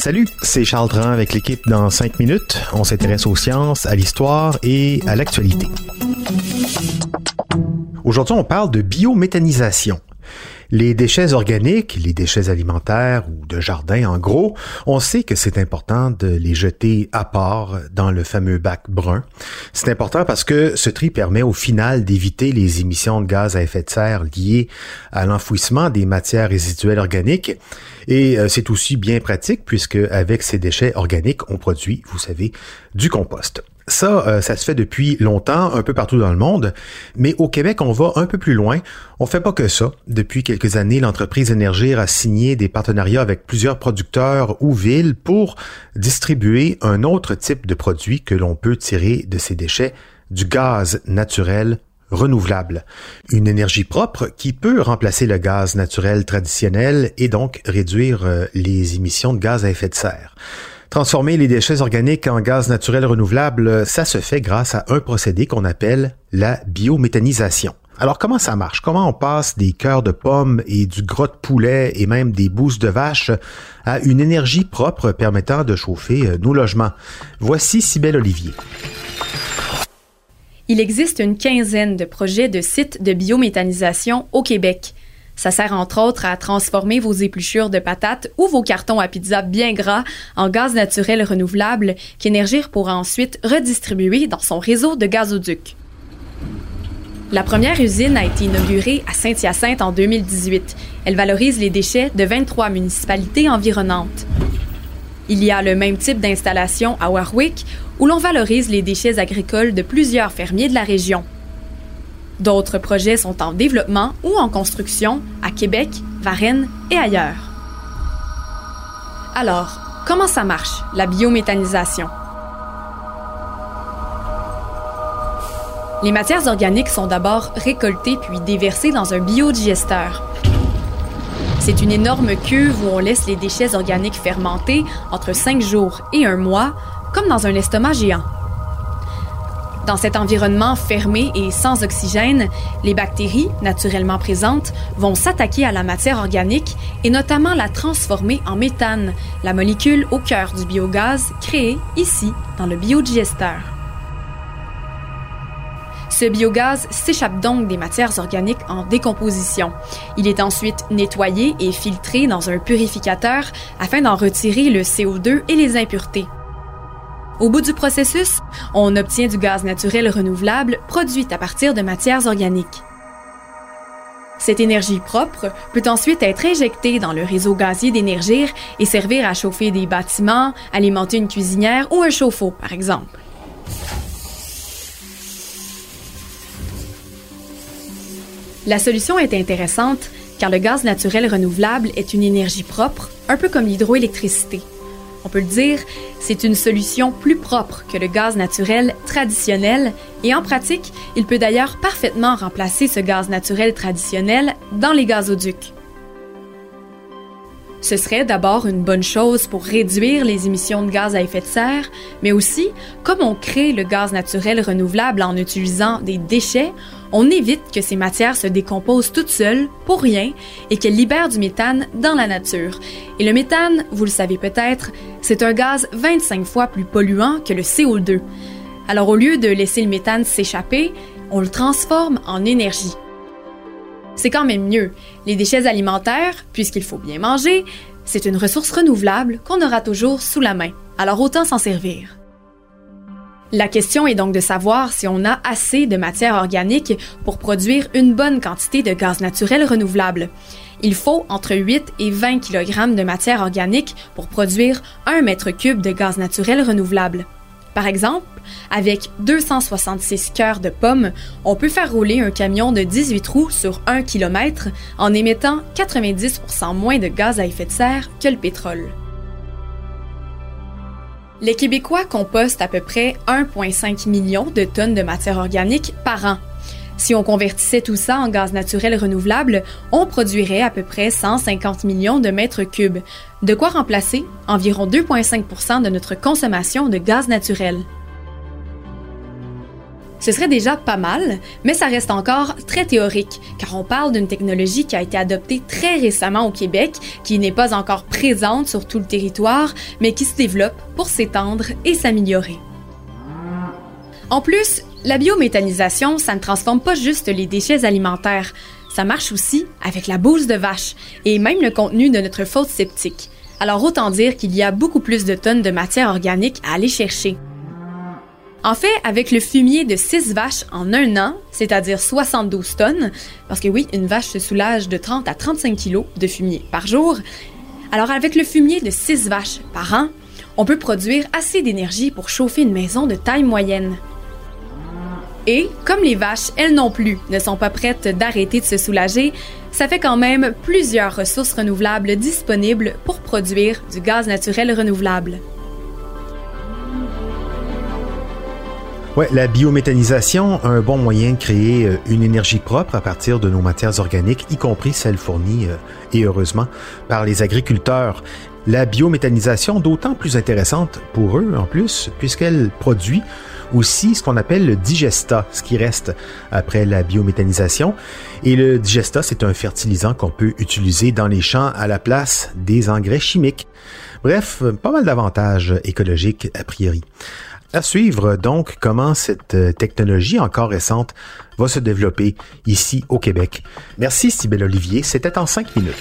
Salut, c'est Charles Dran avec l'équipe dans 5 minutes. On s'intéresse aux sciences, à l'histoire et à l'actualité. Aujourd'hui, on parle de biométhanisation. Les déchets organiques, les déchets alimentaires ou de jardin en gros, on sait que c'est important de les jeter à part dans le fameux bac brun. C'est important parce que ce tri permet au final d'éviter les émissions de gaz à effet de serre liées à l'enfouissement des matières résiduelles organiques et euh, c'est aussi bien pratique puisque avec ces déchets organiques, on produit, vous savez, du compost. Ça, euh, ça se fait depuis longtemps, un peu partout dans le monde, mais au Québec, on va un peu plus loin. On fait pas que ça. Depuis quelques années, l'entreprise Énergir a signé des partenariats avec plusieurs producteurs ou villes pour distribuer un autre type de produit que l'on peut tirer de ces déchets, du gaz naturel renouvelable. Une énergie propre qui peut remplacer le gaz naturel traditionnel et donc réduire euh, les émissions de gaz à effet de serre. Transformer les déchets organiques en gaz naturel renouvelable, ça se fait grâce à un procédé qu'on appelle la biométhanisation. Alors comment ça marche? Comment on passe des cœurs de pommes et du gros de poulet et même des bousses de vache à une énergie propre permettant de chauffer euh, nos logements? Voici Cybelle Olivier. Il existe une quinzaine de projets de sites de biométhanisation au Québec. Ça sert entre autres à transformer vos épluchures de patates ou vos cartons à pizza bien gras en gaz naturel renouvelable qu'Énergir pourra ensuite redistribuer dans son réseau de gazoducs. La première usine a été inaugurée à Saint-Hyacinthe en 2018. Elle valorise les déchets de 23 municipalités environnantes. Il y a le même type d'installation à Warwick où l'on valorise les déchets agricoles de plusieurs fermiers de la région. D'autres projets sont en développement ou en construction à Québec, Varennes et ailleurs. Alors, comment ça marche, la biométhanisation? Les matières organiques sont d'abord récoltées puis déversées dans un biodigesteur. C'est une énorme cuve où on laisse les déchets organiques fermenter entre 5 jours et un mois, comme dans un estomac géant. Dans cet environnement fermé et sans oxygène, les bactéries, naturellement présentes, vont s'attaquer à la matière organique et notamment la transformer en méthane, la molécule au cœur du biogaz créé ici dans le biodigesteur. Ce biogaz s'échappe donc des matières organiques en décomposition. Il est ensuite nettoyé et filtré dans un purificateur afin d'en retirer le CO2 et les impuretés. Au bout du processus, on obtient du gaz naturel renouvelable produit à partir de matières organiques. Cette énergie propre peut ensuite être injectée dans le réseau gazier d'énergie et servir à chauffer des bâtiments, alimenter une cuisinière ou un chauffe-eau, par exemple. La solution est intéressante car le gaz naturel renouvelable est une énergie propre, un peu comme l'hydroélectricité. On peut le dire, c'est une solution plus propre que le gaz naturel traditionnel et en pratique, il peut d'ailleurs parfaitement remplacer ce gaz naturel traditionnel dans les gazoducs. Ce serait d'abord une bonne chose pour réduire les émissions de gaz à effet de serre, mais aussi, comme on crée le gaz naturel renouvelable en utilisant des déchets, on évite que ces matières se décomposent toutes seules, pour rien, et qu'elles libèrent du méthane dans la nature. Et le méthane, vous le savez peut-être, c'est un gaz 25 fois plus polluant que le CO2. Alors au lieu de laisser le méthane s'échapper, on le transforme en énergie c'est quand même mieux. Les déchets alimentaires, puisqu'il faut bien manger, c'est une ressource renouvelable qu'on aura toujours sous la main. Alors autant s'en servir. La question est donc de savoir si on a assez de matière organique pour produire une bonne quantité de gaz naturel renouvelable. Il faut entre 8 et 20 kg de matière organique pour produire 1 mètre cube de gaz naturel renouvelable. Par exemple, avec 266 cœurs de pommes, on peut faire rouler un camion de 18 roues sur 1 km en émettant 90% moins de gaz à effet de serre que le pétrole. Les Québécois compostent à peu près 1,5 million de tonnes de matière organique par an. Si on convertissait tout ça en gaz naturel renouvelable, on produirait à peu près 150 millions de mètres cubes, de quoi remplacer environ 2,5% de notre consommation de gaz naturel. Ce serait déjà pas mal, mais ça reste encore très théorique, car on parle d'une technologie qui a été adoptée très récemment au Québec, qui n'est pas encore présente sur tout le territoire, mais qui se développe pour s'étendre et s'améliorer. En plus, la biométhanisation, ça ne transforme pas juste les déchets alimentaires, ça marche aussi avec la bouse de vache et même le contenu de notre fosse septique. Alors autant dire qu'il y a beaucoup plus de tonnes de matière organique à aller chercher. En fait, avec le fumier de 6 vaches en un an, c'est-à-dire 72 tonnes, parce que oui, une vache se soulage de 30 à 35 kilos de fumier par jour, alors avec le fumier de 6 vaches par an, on peut produire assez d'énergie pour chauffer une maison de taille moyenne. Et, comme les vaches, elles non plus, ne sont pas prêtes d'arrêter de se soulager, ça fait quand même plusieurs ressources renouvelables disponibles pour produire du gaz naturel renouvelable. Ouais, la biométhanisation, un bon moyen de créer euh, une énergie propre à partir de nos matières organiques, y compris celles fournies, euh, et heureusement, par les agriculteurs. La biométhanisation d'autant plus intéressante pour eux en plus, puisqu'elle produit aussi ce qu'on appelle le digesta, ce qui reste après la biométhanisation. Et le digesta, c'est un fertilisant qu'on peut utiliser dans les champs à la place des engrais chimiques. Bref, pas mal d'avantages écologiques a priori. À suivre donc comment cette euh, technologie encore récente va se développer ici au Québec. Merci Sybelle Olivier, c'était en cinq minutes.